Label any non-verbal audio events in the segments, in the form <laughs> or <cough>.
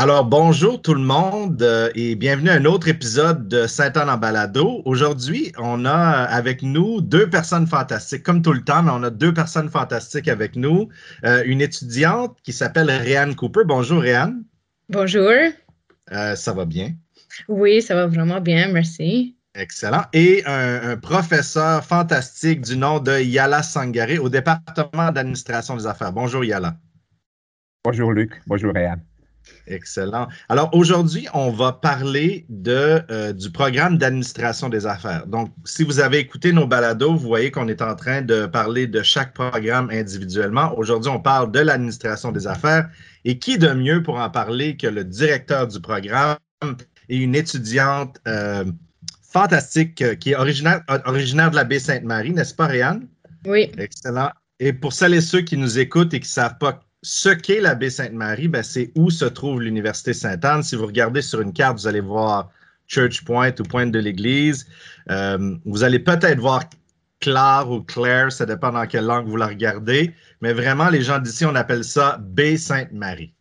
Alors, bonjour tout le monde euh, et bienvenue à un autre épisode de Saint-Anne en balado. Aujourd'hui, on a avec nous deux personnes fantastiques, comme tout le temps, mais on a deux personnes fantastiques avec nous. Euh, une étudiante qui s'appelle Réanne Cooper. Bonjour Réanne. Bonjour. Euh, ça va bien? Oui, ça va vraiment bien, merci. Excellent. Et un, professeur fantastique du nom de Yala Sangare au département d'administration des affaires. Bonjour Yala. Bonjour Luc. Bonjour Réanne. Excellent. Alors aujourd'hui, on va parler de, euh, du programme d'administration des affaires. Donc, si vous avez écouté nos balados, vous voyez qu'on est en train de parler de chaque programme individuellement. Aujourd'hui, on parle de l'administration des affaires. Et qui de mieux pour en parler que le directeur du programme et une étudiante euh, fantastique euh, qui est originaire, originaire de la baie Sainte-Marie, n'est-ce pas, Réanne? Oui. Excellent. Et pour celles et ceux qui nous écoutent et qui ne savent pas ce qu'est la baie Sainte-Marie, ben, c'est où se trouve l'Université Sainte-Anne. Si vous regardez sur une carte, vous allez voir Church Point ou Pointe de l'Église. Euh, vous allez peut-être voir Claire ou Claire, ça dépend dans quelle langue vous la regardez. Mais vraiment, les gens d'ici, on appelle ça baie Sainte-Marie.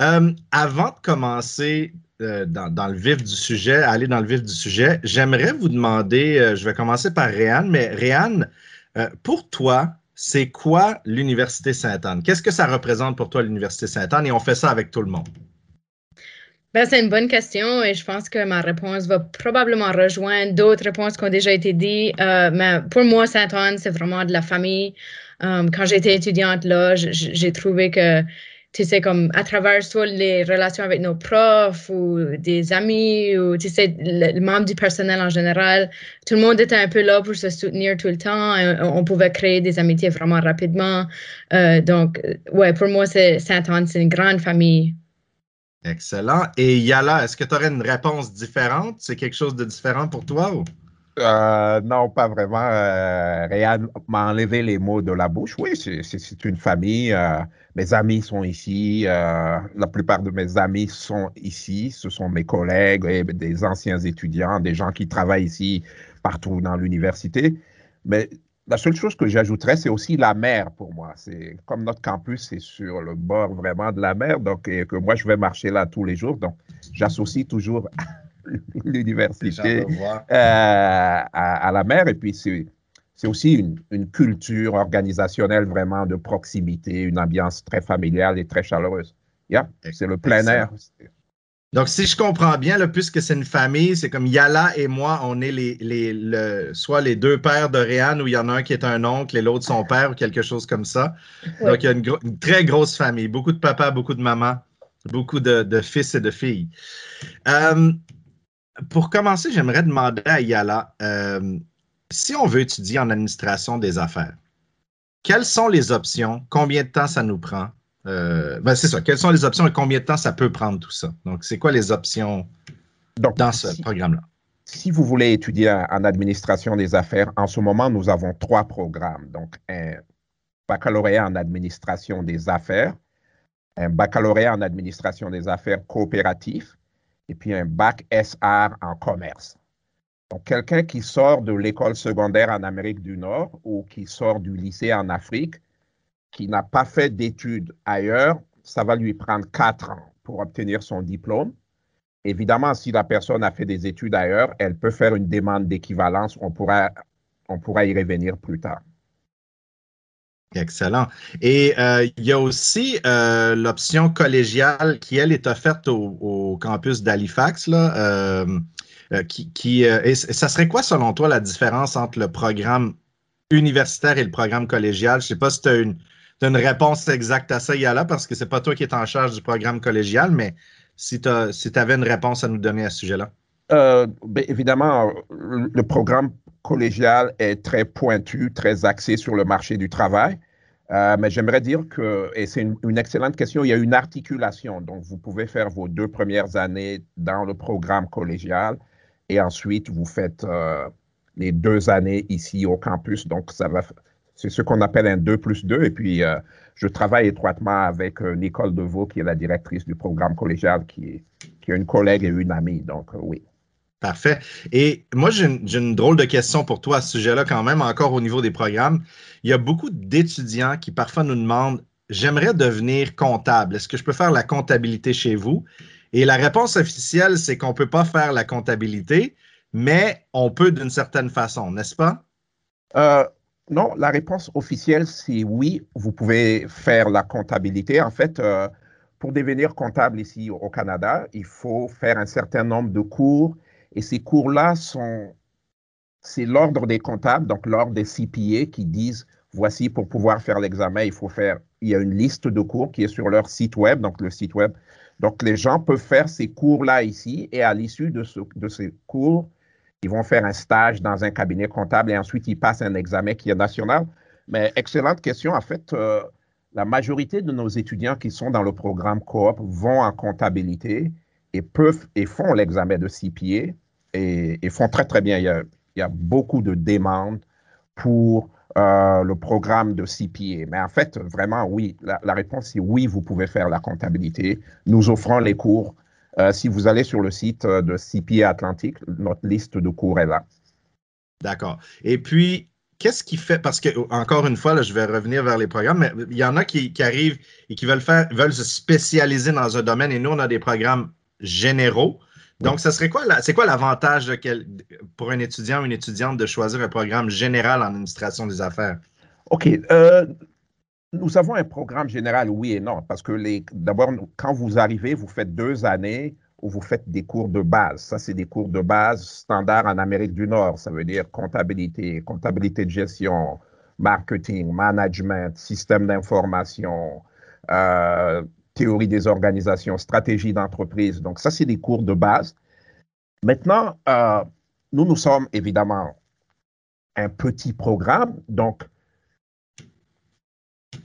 Euh, avant de commencer euh, dans, le vif du sujet, aller dans le vif du sujet, j'aimerais vous demander, je vais commencer par Réanne, mais Réanne, pour toi, c'est quoi l'Université Sainte-Anne? Qu'est-ce que ça représente pour toi, l'Université Sainte-Anne? Et on fait ça avec tout le monde. Ben, c'est une bonne question et je pense que ma réponse va probablement rejoindre d'autres réponses qui ont déjà été dites. Euh, mais pour moi, Sainte-Anne, c'est vraiment de la famille. Euh, quand j'étais étudiante là, j'ai trouvé que tu sais, comme à travers soit les relations avec nos profs ou des amis ou, tu sais, les membres du personnel en général, tout le monde était un peu là pour se soutenir tout le temps. on pouvait créer des amitiés vraiment rapidement. Euh, donc, ouais, pour moi, Saint-Anne, c'est une grande famille. Excellent. Et Yala, est-ce que tu aurais une réponse différente? C'est quelque chose de différent pour toi ou? Euh, non, pas vraiment. Euh, m'a enlevé les mots de la bouche. Oui, c'est une famille. Euh, mes amis sont ici. Euh, la plupart de mes amis sont ici. Ce sont mes collègues et des anciens étudiants, des gens qui travaillent ici partout dans l'université. Mais la seule chose que j'ajouterais, c'est aussi la mer pour moi. C'est comme notre campus, c'est sur le bord vraiment de la mer, donc et que moi je vais marcher là tous les jours. Donc j'associe toujours <laughs> l'université euh, à, la mer. Et puis, c'est aussi une, une, culture organisationnelle vraiment de proximité, une ambiance très familiale et très chaleureuse. Yeah, c'est le plein air. Donc, si je comprends bien, là, puisque c'est une famille, c'est comme Yala et moi, on est les, les soit les deux pères de Réan, où il y en a un qui est un oncle et l'autre son père, ou quelque chose comme ça. Donc, il y a une, très grosse famille, beaucoup de papa, beaucoup de maman, beaucoup de, de fils et de filles. Euh, pour commencer, j'aimerais demander à Yala, euh, si on veut étudier en administration des affaires, quelles sont les options? Combien de temps ça nous prend? Euh, ben, c'est ça. Quelles sont les options et combien de temps ça peut prendre tout ça? Donc, c'est quoi les options dans ce programme-là? Si vous voulez étudier en administration des affaires, en ce moment, nous avons trois programmes. Donc, un baccalauréat en administration des affaires, un baccalauréat en administration des affaires coopératif et puis un bac SR en commerce. Donc, quelqu'un qui sort de l'école secondaire en Amérique du Nord ou qui sort du lycée en Afrique, qui n'a pas fait d'études ailleurs, ça va lui prendre quatre ans pour obtenir son diplôme. Évidemment, si la personne a fait des études ailleurs, elle peut faire une demande d'équivalence. On pourra, on pourra y revenir plus tard. Excellent. Et euh, il y a aussi euh, l'option collégiale qui, elle, est offerte au, campus d'Halifax. Là, euh, qui, et ça serait quoi, selon toi, la différence entre le programme universitaire et le programme collégial? Je ne sais pas si tu as une, réponse exacte à ça, Yala, parce que ce n'est pas toi qui es en charge du programme collégial, mais si tu si avais une réponse à nous donner à ce sujet-là. Ben, évidemment, le programme collégial est très pointu, très axé sur le marché du travail. Euh, mais j'aimerais dire que, et c'est une, excellente question, il y a une articulation. Donc, vous pouvez faire vos deux premières années dans le programme collégial et ensuite vous faites euh, les deux années ici au campus. Donc, ça va, c'est ce qu'on appelle un 2 plus 2. Et puis, euh, je travaille étroitement avec Nicole Deveau, qui est la directrice du programme collégial, qui est une collègue et une amie. Donc, oui. Parfait. Et moi, j'ai une, drôle de question pour toi à ce sujet-là, quand même, encore au niveau des programmes. Il y a beaucoup d'étudiants qui parfois nous demandent j'aimerais devenir comptable. Est-ce que je peux faire la comptabilité chez vous? Et la réponse officielle, c'est qu'on ne peut pas faire la comptabilité, mais on peut d'une certaine façon, n'est-ce pas? Euh, non, la réponse officielle, c'est oui, vous pouvez faire la comptabilité. En fait, euh, pour devenir comptable ici au Canada, il faut faire un certain nombre de cours et ces cours-là sont, c'est l'ordre des comptables, donc l'ordre des CPA qui disent, voici, pour pouvoir faire l'examen, il faut faire, il y a une liste de cours qui est sur leur site web, donc le site web. Donc les gens peuvent faire ces cours-là ici et à l'issue de, de ces cours, ils vont faire un stage dans un cabinet comptable et ensuite ils passent un examen qui est national. Mais excellente question. En fait, euh, la majorité de nos étudiants qui sont dans le programme coop vont en comptabilité et peuvent et font l'examen de CPA et, et, font très très bien. Il y, a, beaucoup de demandes pour euh, le programme de CPA. Mais en fait, vraiment, oui, la, la, réponse est oui, vous pouvez faire la comptabilité. Nous offrons les cours euh, si vous allez sur le site euh, de CPA Atlantique, notre liste de cours est là. D'accord. Et puis, qu'est-ce qui fait, parce que, encore une fois, là, je vais revenir vers les programmes, mais il y en a qui, qui, arrivent et qui veulent faire, veulent se spécialiser dans un domaine et nous, on a des programmes généraux. Donc, ça serait quoi, c'est quoi l'avantage pour un étudiant ou une étudiante de choisir un programme général en administration des affaires? OK. Euh, nous avons un programme général, oui et non, parce que d'abord, quand vous arrivez, vous faites deux années où vous faites des cours de base. Ça, c'est des cours de base standards en Amérique du Nord. Ça veut dire comptabilité, comptabilité de gestion, marketing, management, système d'information, euh, théorie des organisations, stratégie d'entreprise. Donc, ça, c'est des cours de base. Maintenant, euh, nous, nous sommes évidemment un petit programme. Donc,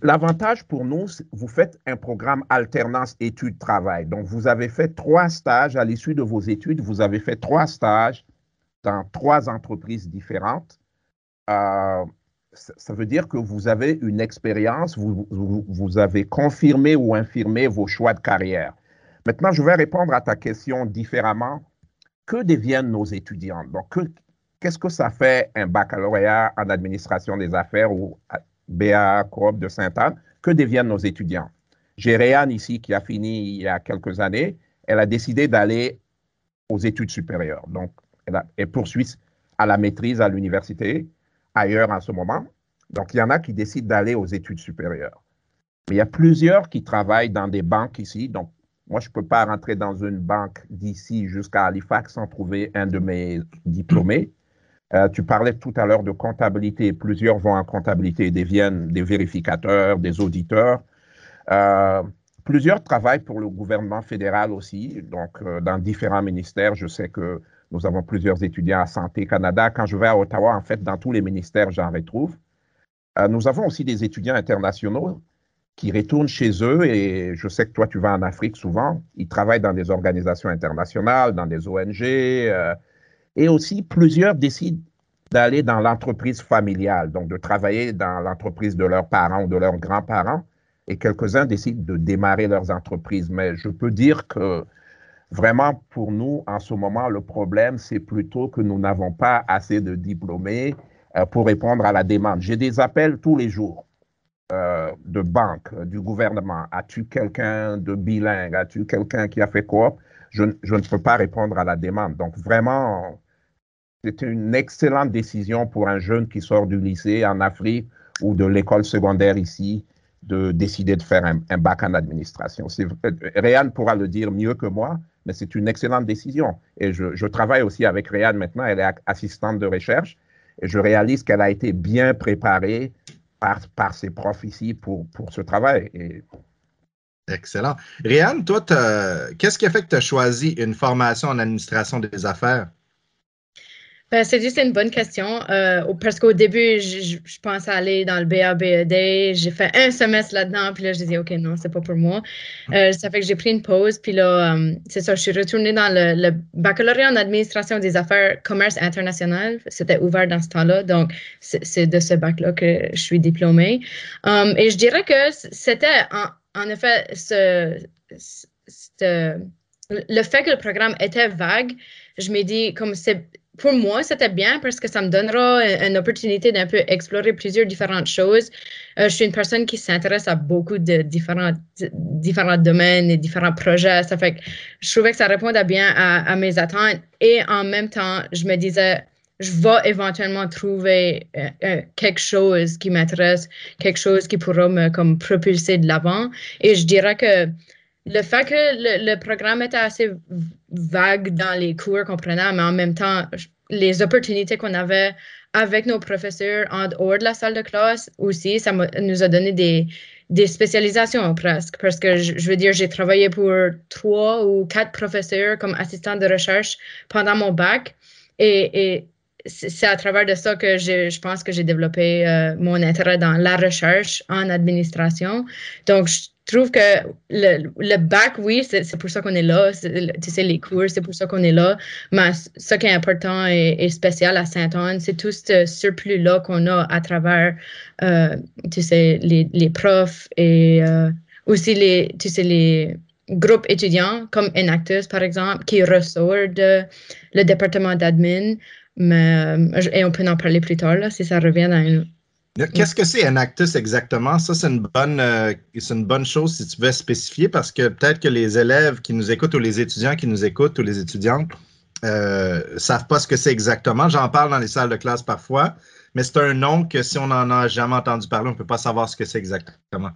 L'avantage pour nous, vous faites un programme alternance études-travail. Donc, vous avez fait trois stages à l'issue de vos études. Vous avez fait trois stages dans trois entreprises différentes. Euh, ça veut dire que vous avez une expérience, vous, avez confirmé ou infirmé vos choix de carrière. Maintenant, je vais répondre à ta question différemment. Que deviennent nos étudiants? Donc, qu'est-ce que ça fait un baccalauréat en administration des affaires ou BA Coop de Sainte-Anne, que deviennent nos étudiants? J'ai Réanne ici qui a fini il y a quelques années. Elle a décidé d'aller aux études supérieures. Donc, elle poursuit à la maîtrise à l'université, ailleurs en ce moment. Donc, il y en a qui décident d'aller aux études supérieures. Mais il y a plusieurs qui travaillent dans des banques ici. Donc, moi, je ne peux pas rentrer dans une banque d'ici jusqu'à Halifax sans trouver un de mes diplômés. Euh, tu parlais tout à l'heure de comptabilité. Plusieurs vont en comptabilité, deviennent des vérificateurs, des auditeurs. Euh, plusieurs travaillent pour le gouvernement fédéral aussi, donc euh, dans différents ministères. Je sais que nous avons plusieurs étudiants à Santé Canada. Quand je vais à Ottawa, en fait, dans tous les ministères, j'en retrouve. Euh, nous avons aussi des étudiants internationaux qui retournent chez eux et je sais que toi, tu vas en Afrique souvent. Ils travaillent dans des organisations internationales, dans des ONG. Euh, et aussi, plusieurs décident d'aller dans l'entreprise familiale, donc de travailler dans l'entreprise de leurs parents ou de leurs grands-parents. Et quelques-uns décident de démarrer leurs entreprises. Mais je peux dire que vraiment, pour nous, en ce moment, le problème, c'est plutôt que nous n'avons pas assez de diplômés euh, pour répondre à la demande. J'ai des appels tous les jours euh, de banques, du gouvernement. As-tu quelqu'un de bilingue? As-tu quelqu'un qui a fait quoi? Je, ne peux pas répondre à la demande. Donc, vraiment, c'est une excellente décision pour un jeune qui sort du lycée en Afrique ou de l'école secondaire ici de décider de faire un, un bac en administration. Réan pourra le dire mieux que moi, mais c'est une excellente décision. Et je, travaille aussi avec Réan maintenant, elle est assistante de recherche, et je réalise qu'elle a été bien préparée par, ses profs ici pour, pour ce travail. Excellent. Réan, toi, qu'est-ce qui a fait que tu as choisi une formation en administration des affaires? Ben, c'est juste une bonne question. Euh, parce qu'au début, je, je, pensais aller dans le BABED. J'ai fait un semestre là-dedans, puis là, je disais, OK, non, c'est pas pour moi. Euh, ça fait que j'ai pris une pause, puis là, um, c'est ça, je suis retournée dans le, le, baccalauréat en administration des affaires commerce international. C'était ouvert dans ce temps-là, donc c'est de ce bac-là que je suis diplômée. Um, et je dirais que c'était, en, en, effet, ce, ce, le fait que le programme était vague, je m'ai dit, comme c'est pour moi, c'était bien parce que ça me donnera une, opportunité d'un peu explorer plusieurs différentes choses. Euh, je suis une personne qui s'intéresse à beaucoup de différents, différents domaines et différents projets. Ça fait que je trouvais que ça répondait bien à, mes attentes. Et en même temps, je me disais, je vais éventuellement trouver euh, euh, quelque chose qui m'intéresse, quelque chose qui pourra me comme propulser de l'avant. Et je dirais que le fait que le, programme était assez vague dans les cours qu'on prenait, mais en même temps, les opportunités qu'on avait avec nos professeurs en dehors de la salle de classe aussi, ça nous a donné des, des spécialisations presque. Parce que je, veux dire, j'ai travaillé pour trois ou quatre professeurs comme assistant de recherche pendant mon bac. Et, et c'est à travers de ça que je, pense que j'ai développé euh, mon intérêt dans la recherche en administration. Donc, je trouve que le, le bac, oui, c'est pour ça qu'on est là. Tu sais, les cours, c'est pour ça qu'on est là. Mais ce qui est important et, spécial à Saint-Anne, c'est tout ce surplus-là qu'on a à travers, euh, tu sais, les, les profs et euh, aussi les, tu sais, les groupes étudiants comme Enactus, par exemple, qui ressort de le département d'admin. Mais, euh, et on peut en parler plus tard, là, si ça revient dans une Qu'est-ce que c'est Enactus exactement? Ça, c'est une bonne euh, une bonne chose si tu veux spécifier parce que peut-être que les élèves qui nous écoutent ou les étudiants qui nous écoutent ou les étudiantes ne euh, savent pas ce que c'est exactement. J'en parle dans les salles de classe parfois, mais c'est un nom que si on n'en a jamais entendu parler, on ne peut pas savoir ce que c'est exactement.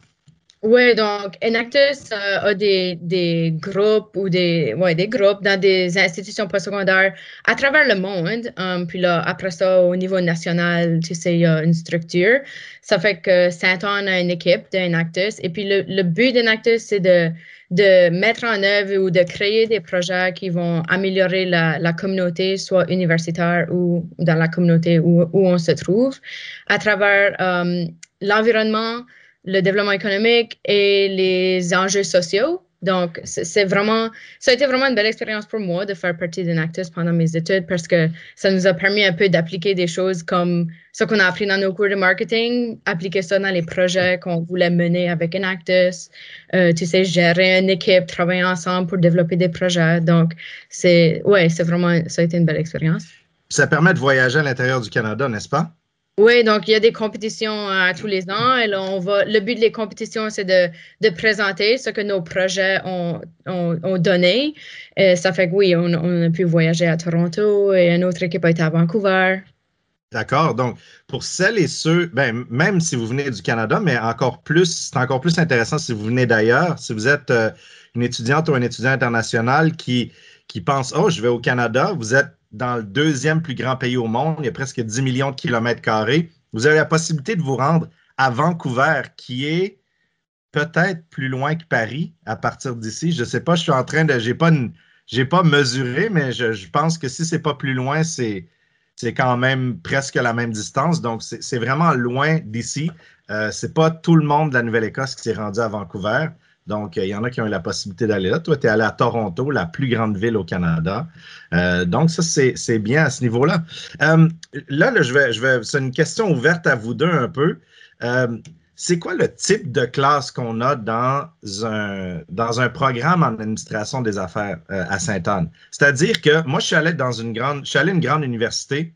Oui, donc Enactus euh, a des, des, groupes ou des, ouais, des groupes dans des institutions postsecondaires à travers le monde. Um, puis là, après ça, au niveau national, tu sais, il y a une structure. Ça fait que Saint-Anne a une équipe d'Enactus. Et puis le, le but d'Enactus, c'est de, de mettre en œuvre ou de créer des projets qui vont améliorer la, la communauté, soit universitaire ou dans la communauté où, où on se trouve, à travers um, l'environnement, le développement économique et les enjeux sociaux. Donc, c'est vraiment, ça a été vraiment une belle expérience pour moi de faire partie d'Enactus pendant mes études parce que ça nous a permis un peu d'appliquer des choses comme ce qu'on a appris dans nos cours de marketing, appliquer ça dans les projets qu'on voulait mener avec Enactus, euh, tu sais, gérer une équipe, travailler ensemble pour développer des projets. Donc, c'est, ouais, c'est vraiment, ça a été une belle expérience. Ça permet de voyager à l'intérieur du Canada, n'est-ce pas? Oui, donc il y a des compétitions euh, tous les ans. Et on va, le but des compétitions, c'est de, de, présenter ce que nos projets ont, ont, donné. Et ça fait que oui, on, on, a pu voyager à Toronto et une autre équipe a été à Vancouver. D'accord. Donc, pour celles et ceux, ben, même si vous venez du Canada, mais encore plus, c'est encore plus intéressant si vous venez d'ailleurs. Si vous êtes euh, une étudiante ou un étudiant international qui, qui pense, oh, je vais au Canada, vous êtes dans le deuxième plus grand pays au monde. Il y a presque 10 millions de kilomètres carrés. Vous avez la possibilité de vous rendre à Vancouver, qui est peut-être plus loin que Paris à partir d'ici. Je ne sais pas, je suis en train de. Je n'ai pas, pas mesuré, mais je, pense que si ce n'est pas plus loin, c'est. C'est quand même presque la même distance. Donc, c'est vraiment loin d'ici. Euh, ce n'est pas tout le monde de la Nouvelle-Écosse qui s'est rendu à Vancouver. Donc, euh, il y en a qui ont eu la possibilité d'aller là. Toi, tu es allé à Toronto, la plus grande ville au Canada. Euh, donc, ça, c'est bien à ce niveau-là. Euh, là, je vais, je vais, c'est une question ouverte à vous deux un peu. c'est quoi le type de classe qu'on a dans un, dans un programme en administration des affaires à Sainte-Anne? C'est-à-dire que moi, je suis allé dans une grande, je une grande université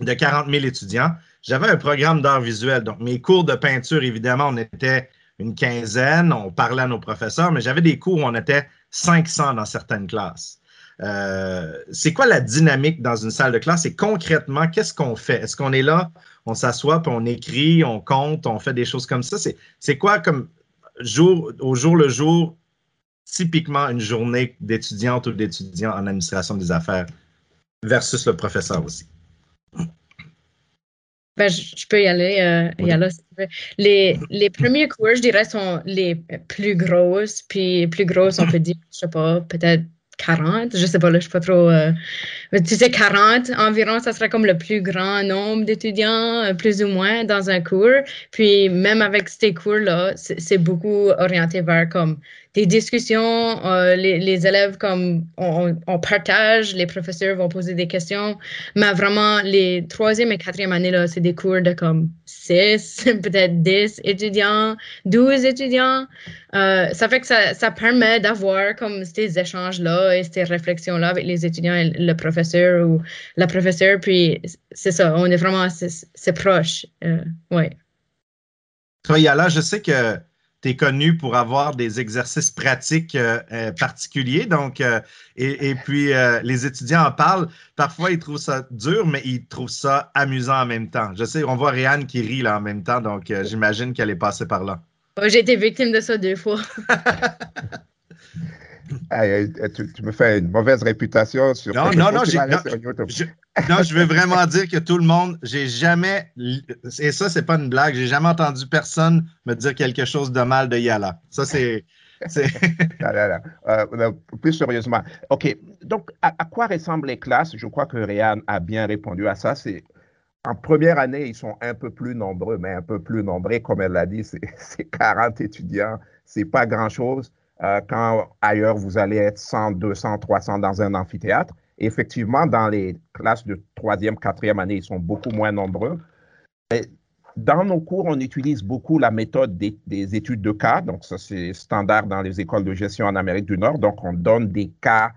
de 40 000 étudiants. J'avais un programme d'art visuel. Donc, mes cours de peinture, évidemment, on était une quinzaine, on parlait à nos professeurs, mais j'avais des cours où on était 500 dans certaines classes. Euh, c'est quoi la dynamique dans une salle de classe et concrètement, qu'est-ce qu'on fait? Est-ce qu'on est là, on s'assoit, puis on écrit, on compte, on fait des choses comme ça? C'est quoi comme jour, au jour le jour, typiquement une journée d'étudiante ou d'étudiant en administration des affaires versus le professeur aussi? Ben, je, peux y aller. Euh, y aller les, les premiers cours, je dirais, sont les plus grosses. Puis plus grosses, on peut dire, je sais pas, peut-être 40. Je sais pas, là, je suis pas trop. Euh, tu sais, 40 environ, ça serait comme le plus grand nombre d'étudiants, euh, plus ou moins, dans un cours. Puis même avec ces cours-là, c'est beaucoup orienté vers comme des discussions, euh, les, les, élèves comme on, on, partage, les professeurs vont poser des questions, mais vraiment les troisième et quatrième années là, c'est des cours de comme 6, <laughs> peut-être 10 étudiants, 12 étudiants. Euh, ça fait que ça, ça permet d'avoir comme ces échanges là et ces réflexions là avec les étudiants et le professeur professeur ou la professeure. Puis c'est ça, on est vraiment, c'est proche. Euh, ouais. Toi, Yala, je sais que tu es connu pour avoir des exercices pratiques euh, euh, particuliers. Donc, euh, et, puis, les étudiants en parlent. Parfois, ils trouvent ça dur, mais ils trouvent ça amusant en même temps. Je sais, on voit Réanne qui rit là en même temps, donc j'imagine qu'elle est passée par là. J'ai été victime de ça deux fois. <laughs> tu, me fais une mauvaise réputation sur. Non, <laughs> non, non, je, non, je veux vraiment dire que tout le monde, j'ai jamais, et ça, c'est pas une blague, j'ai jamais entendu personne me dire quelque chose de mal de Yala. Ça, c'est. <laughs> Euh, plus sérieusement. OK. Donc, à, quoi ressemblent les classes? Je crois que Réan a bien répondu à ça. C'est en première année, ils sont un peu plus nombreux, mais un peu plus nombreux, comme elle l'a dit, c'est <laughs> 40 étudiants. C'est pas grand-chose. Euh, quand ailleurs, vous allez être 100, 200, 300 dans un amphithéâtre. effectivement, dans les classes de troisième, quatrième année, ils sont beaucoup moins nombreux. dans nos cours, on utilise beaucoup la méthode des, études de cas. Donc, ça, c'est standard dans les écoles de gestion en Amérique du Nord. Donc, on donne des cas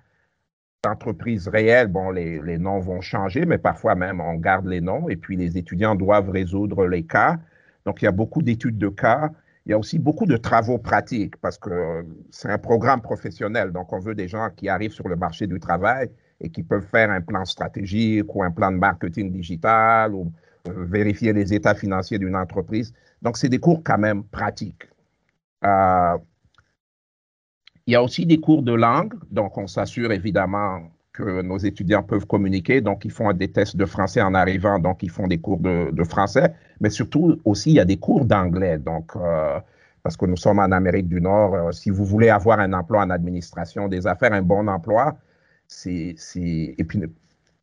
d'entreprises réelles. Bon, les, les, noms vont changer, mais parfois même, on garde les noms. Et puis, les étudiants doivent résoudre les cas. Donc, il y a beaucoup d'études de cas. Il y a aussi beaucoup de travaux pratiques parce que c'est un programme professionnel. Donc, on veut des gens qui arrivent sur le marché du travail et qui peuvent faire un plan stratégique ou un plan de marketing digital ou euh, vérifier les états financiers d'une entreprise. Donc, c'est des cours quand même pratiques. Euh, il y a aussi des cours de langue. Donc, on s'assure évidemment que nos étudiants peuvent communiquer. Donc, ils font des tests de français en arrivant, donc ils font des cours de, français. Mais surtout aussi, il y a des cours d'anglais. Donc, euh, parce que nous sommes en Amérique du Nord, euh, si vous voulez avoir un emploi en administration des affaires, un bon emploi, c'est, et puis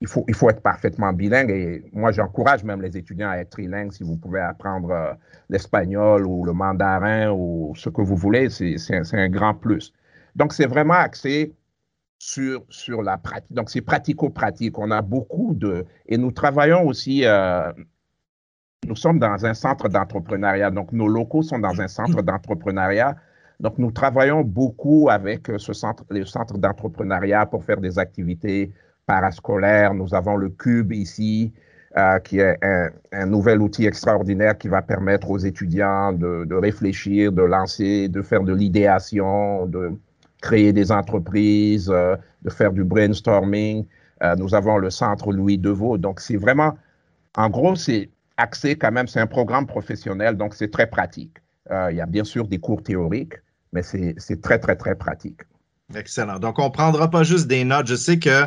il faut, il faut être parfaitement bilingue. Et moi, j'encourage même les étudiants à être trilingues. Si vous pouvez apprendre euh, l'espagnol ou le mandarin ou ce que vous voulez, c'est, c'est un grand plus. Donc, c'est vraiment axé sur, sur la pratique. Donc, c'est pratico-pratique. On a beaucoup de... Et nous travaillons aussi... Euh, nous sommes dans un centre d'entrepreneuriat. Donc, nos locaux sont dans un centre d'entrepreneuriat. Donc, nous travaillons beaucoup avec euh, ce centre, le centre d'entrepreneuriat pour faire des activités parascolaires. Nous avons le Cube ici, euh, qui est un, un, nouvel outil extraordinaire qui va permettre aux étudiants de, de réfléchir, de lancer, de faire de l'idéation, de, créer des entreprises, euh, de faire du brainstorming. Euh, nous avons le centre Louis Deveau. Donc, c'est vraiment, en gros, c'est axé quand même, c'est un programme professionnel, donc c'est très pratique. Euh, il y a bien sûr des cours théoriques, mais c'est très, très, très pratique. Excellent. Donc, on ne prendra pas juste des notes. Je sais que,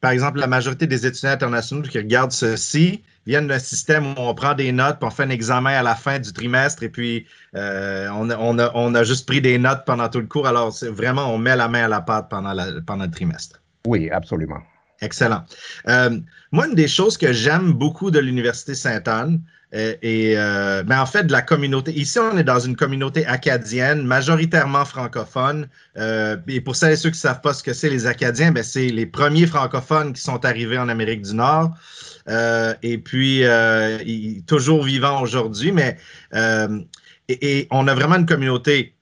par exemple, la majorité des étudiants internationaux qui regardent ceci viennent d'un système où on prend des notes, puis on fait un examen à la fin du trimestre, et puis euh, on, a, juste pris des notes pendant tout le cours. Alors, c'est vraiment, on met la main à la pâte pendant, pendant le trimestre. Oui, absolument. Excellent. Euh, moi, une des choses que j'aime beaucoup de l'Université Sainte-Anne, euh, et ben en fait de la communauté. Ici, on est dans une communauté acadienne, majoritairement francophone. et pour celles et ceux qui ne savent pas ce que c'est les Acadiens, ben, c'est les premiers francophones qui sont arrivés en Amérique du Nord. Euh, et puis, euh, il, toujours vivant aujourd'hui, mais euh, on a vraiment une communauté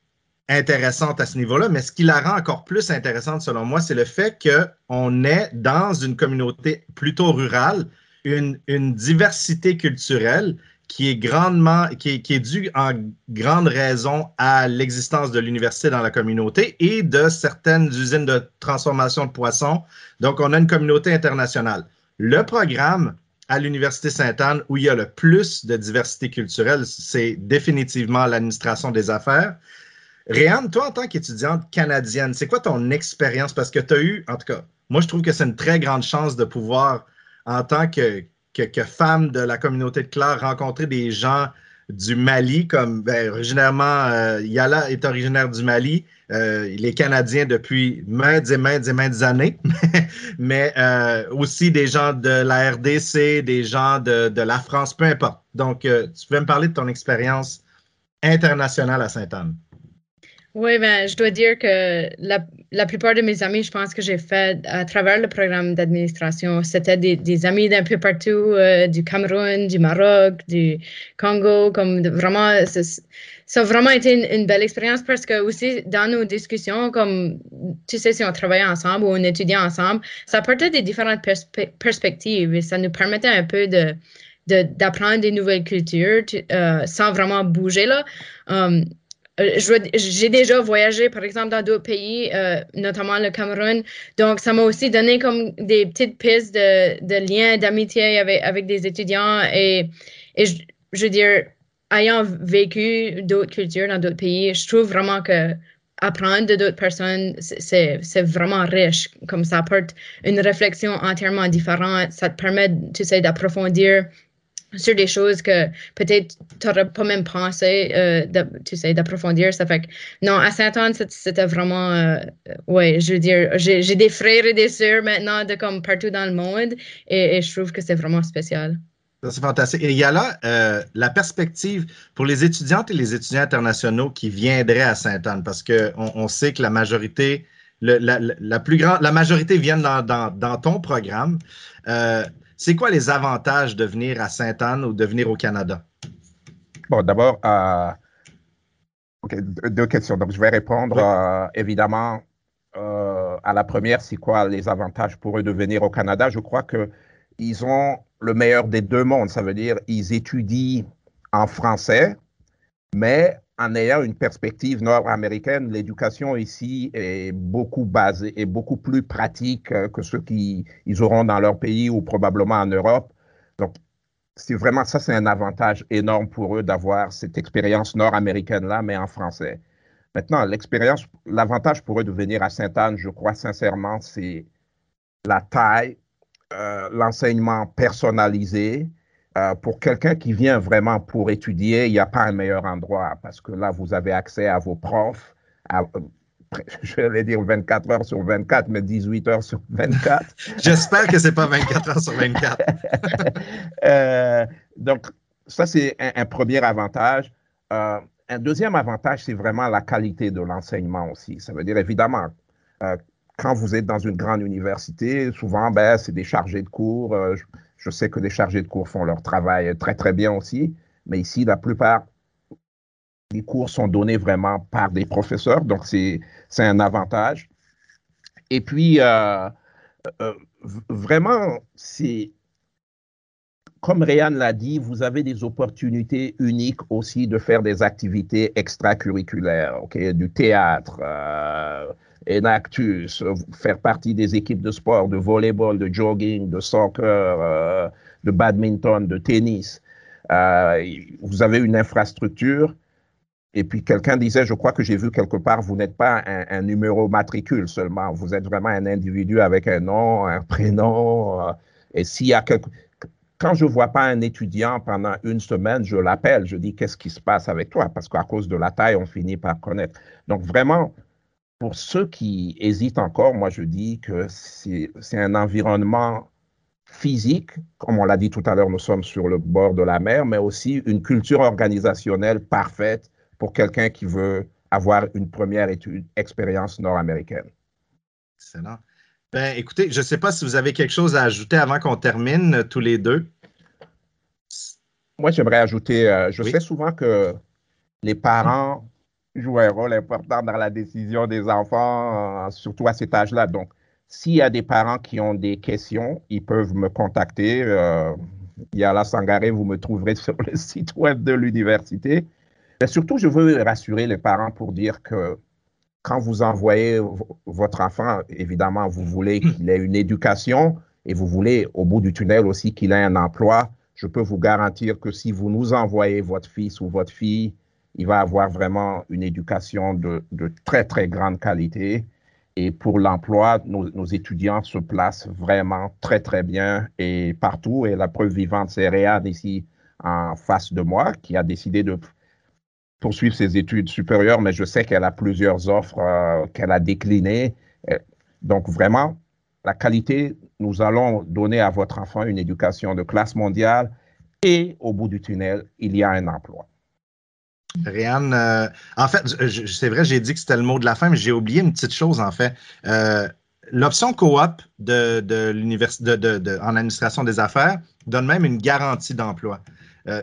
intéressante à ce niveau-là, mais ce qui la rend encore plus intéressante, selon moi, c'est le fait qu'on est dans une communauté plutôt rurale, une, diversité culturelle qui est grandement, qui qui est due en grande raison à l'existence de l'université dans la communauté et de certaines usines de transformation de poissons. Donc, on a une communauté internationale. Le programme à l'Université Sainte-Anne où il y a le plus de diversité culturelle, c'est définitivement l'administration des affaires. Réanne, toi, en tant qu'étudiante canadienne, c'est quoi ton expérience? Parce que tu as eu, en tout cas, moi, je trouve que c'est une très grande chance de pouvoir, en tant que, que, femme de la communauté de Clare, rencontrer des gens du Mali, comme ben, originairement, euh, Yala est originaire du Mali, euh, les Canadiens depuis maintes et maintes et maintes années, <laughs> mais euh, aussi des gens de la RDC, des gens de, la France, peu importe. Donc, tu peux me parler de ton expérience internationale à Sainte-Anne? Oui, ben, je dois dire que la, la plupart de mes amis, je pense que j'ai fait à travers le programme d'administration, c'était des, des, amis d'un peu partout, euh, du Cameroun, du Maroc, du Congo, comme vraiment, ça a vraiment été une, belle expérience parce que aussi dans nos discussions, comme tu sais, si on travaillait ensemble ou on étudiait ensemble, ça apportait des différentes perspectives et ça nous permettait un peu de d'apprendre des nouvelles cultures euh, sans vraiment bouger là. Um, euh, j'ai déjà voyagé, par exemple, dans d'autres pays, euh, notamment le Cameroun. Donc, ça m'a aussi donné comme des petites pistes de, de liens d'amitié avec, avec des étudiants. Et, et je, je, veux dire, ayant vécu d'autres cultures dans d'autres pays, je trouve vraiment que apprendre de d'autres personnes, c'est vraiment riche. Comme ça apporte une réflexion entièrement différente. Ça te permet, tu sais, d'approfondir sur des choses que peut-être tu n'aurais pas même pensé, euh, tu sais, d'approfondir. Ça fait que, non, à Saint-Anne, c'était vraiment, euh, ouais, je veux dire, j'ai des frères et des sœurs maintenant de comme partout dans le monde et, je trouve que c'est vraiment spécial. C'est fantastique. Et il y a là la perspective pour les étudiantes et les étudiants internationaux qui viendraient à Sainte-Anne, parce qu'on on sait que la majorité, la, la, plus grande, la majorité viennent dans, dans, dans ton programme. Euh, c'est quoi les avantages de venir à Sainte-Anne ou de venir au Canada? Bon, d'abord, euh, deux questions. Donc, je vais répondre euh, évidemment euh, à la première, c'est quoi les avantages pour eux de venir au Canada? Je crois qu'ils ont le meilleur des deux mondes. Ça veut dire ils étudient en français, mais en ayant une perspective nord-américaine, l'éducation ici est beaucoup basée beaucoup plus pratique euh, que ce qu'ils auront dans leur pays ou probablement en Europe. Donc, c'est vraiment ça, c'est un avantage énorme pour eux d'avoir cette expérience nord-américaine-là, mais en français. Maintenant, l'expérience, l'avantage pour eux de venir à Sainte-Anne, je crois sincèrement, c'est la taille, euh, l'enseignement personnalisé, euh, pour quelqu'un qui vient vraiment pour étudier, il n'y a pas un meilleur endroit parce que là, vous avez accès à vos profs, à, <laughs> je vais dire 24 heures sur 24, mais 18 heures sur 24. <laughs> J'espère que ce n'est pas 24 heures sur 24. <laughs> euh, donc, ça, c'est un, premier avantage. Euh, un deuxième avantage, c'est vraiment la qualité de l'enseignement aussi. Ça veut dire, évidemment, euh, quand vous êtes dans une grande université, souvent, ben, c'est des chargés de cours. Euh, je sais que les chargés de cours font leur travail très, très bien aussi, mais ici, la plupart des cours sont donnés vraiment par des professeurs, donc c'est un avantage. Et puis, euh, euh, vraiment, c'est comme Réan l'a dit, vous avez des opportunités uniques aussi de faire des activités extracurriculaires, ok, du théâtre, euh, Enactus, faire partie des équipes de sport, de volleyball, de jogging, de soccer, euh, de badminton, de tennis. Euh, vous avez une infrastructure. Et puis quelqu'un disait, je crois que j'ai vu quelque part, vous n'êtes pas un, numéro matricule seulement, vous êtes vraiment un individu avec un nom, un prénom. Euh, et s'il y a quelque... Quand je ne vois pas un étudiant pendant une semaine, je l'appelle, je dis, qu'est-ce qui se passe avec toi? Parce qu'à cause de la taille, on finit par connaître. Donc vraiment, pour ceux qui hésitent encore, moi je dis que c'est un environnement physique, comme on l'a dit tout à l'heure, nous sommes sur le bord de la mer, mais aussi une culture organisationnelle parfaite pour quelqu'un qui veut avoir une première étude, expérience nord-américaine. Excellent. Ben, écoutez, je ne sais pas si vous avez quelque chose à ajouter avant qu'on termine euh, tous les deux. Moi, j'aimerais ajouter, euh, je sais souvent que les parents joue un rôle important dans la décision des enfants, euh, surtout à cet âge-là. Donc, s'il y a des parents qui ont des questions, ils peuvent me contacter. Euh, la Sangaré, vous me trouverez <laughs> sur le site web de l'université. Mais surtout, je veux rassurer les parents pour dire que quand vous envoyez votre enfant, évidemment, vous voulez qu'il ait une éducation et vous voulez, au bout du tunnel aussi, qu'il ait un emploi. Je peux vous garantir que si vous nous envoyez votre fils ou votre fille il va avoir vraiment une éducation de, très, très grande qualité. Et pour l'emploi, nos, étudiants se placent vraiment très, très bien et partout. Et la preuve vivante, c'est Réad ici en face de moi qui a décidé de poursuivre ses études supérieures, mais je sais qu'elle a plusieurs offres euh, qu'elle a déclinées. Donc vraiment, la qualité, nous allons donner à votre enfant une éducation de classe mondiale et au bout du tunnel, il y a un emploi. Réanne, euh, en fait, c'est vrai, j'ai dit que c'était le mot de la fin, mais j'ai oublié une petite chose, en fait. Euh, l'option coop de, de l'université de, en administration des affaires donne même une garantie d'emploi. Euh,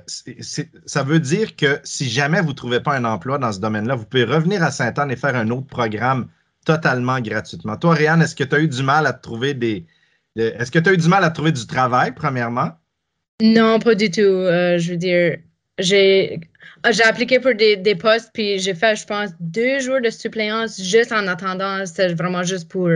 ça veut dire que si jamais vous ne trouvez pas un emploi dans ce domaine-là, vous pouvez revenir à Sainte-Anne et faire un autre programme totalement gratuitement. Toi, Réanne, est-ce que tu as eu du mal à trouver des. est-ce que tu as eu du mal à trouver du travail, premièrement? Non, pas du tout. je veux dire, j'ai ah, j'ai appliqué pour des, des postes, puis j'ai fait, je pense, deux jours de suppléance juste en attendant. C'était vraiment juste pour.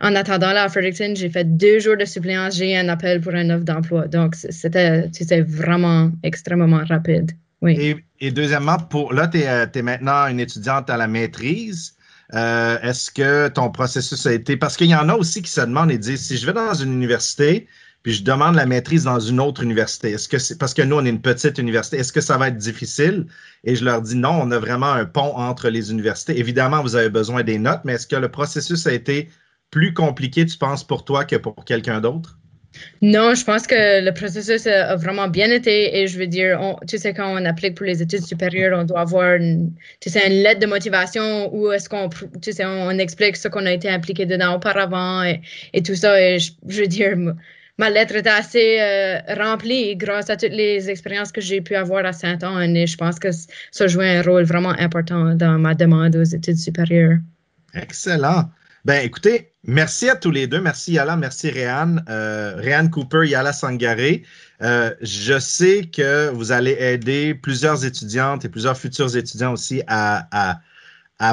En attendant là à Fredericton, j'ai fait deux jours de suppléance. J'ai eu un appel pour un offre d'emploi. Donc, c'était vraiment extrêmement rapide. Oui. Et, deuxièmement, pour, là, tu es, euh, maintenant une étudiante à la maîtrise. Euh, est-ce que ton processus a été. Parce qu'il y en a aussi qui se demandent et disent si je vais dans une université, puis je demande la maîtrise dans une autre université. Est-ce que c'est parce que nous, on est une petite université, est-ce que ça va être difficile? Et je leur dis non, on a vraiment un pont entre les universités. Évidemment, vous avez besoin des notes, mais est-ce que le processus a été plus compliqué, tu penses, pour toi que pour quelqu'un d'autre? Non, je pense que le processus a vraiment bien été et je veux dire, tu sais, quand on applique pour les études supérieures, on doit avoir une, tu sais, une lettre de motivation où est-ce qu'on, tu sais, on, explique ce qu'on a été impliqué dedans auparavant et, tout ça. Et je veux dire, ma lettre était assez euh, remplie grâce à toutes les expériences que j'ai pu avoir à Saint-Anne et je pense que ça jouait un rôle vraiment important dans ma demande aux études supérieures. Excellent. Ben, écoutez, merci à tous les deux. Merci Yala, merci Réanne. Euh, Réanne Cooper, Yala Sangaré. Euh, je sais que vous allez aider plusieurs étudiantes et plusieurs futurs étudiants aussi à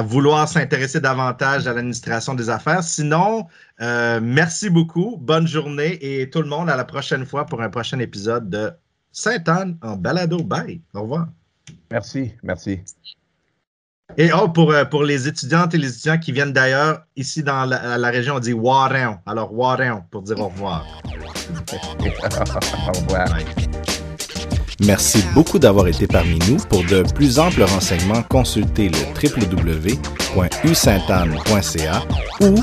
vouloir s'intéresser davantage à l'administration des affaires. Sinon, euh, merci beaucoup, bonne journée et tout le monde à la prochaine fois pour un prochain épisode de Sainte-Anne en balado. Bye. Au revoir. Merci, merci. Et oh, pour, euh, pour les étudiantes et les étudiants qui viennent d'ailleurs, ici dans la, région, on dit Warren. Alors, Warren pour dire au revoir. <laughs> au revoir. Merci beaucoup d'avoir été parmi nous. Pour de plus amples renseignements, consultez le www.usaintanne.ca ou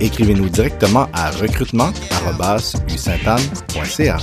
écrivez-nous directement à recrutement.usaintanne.ca.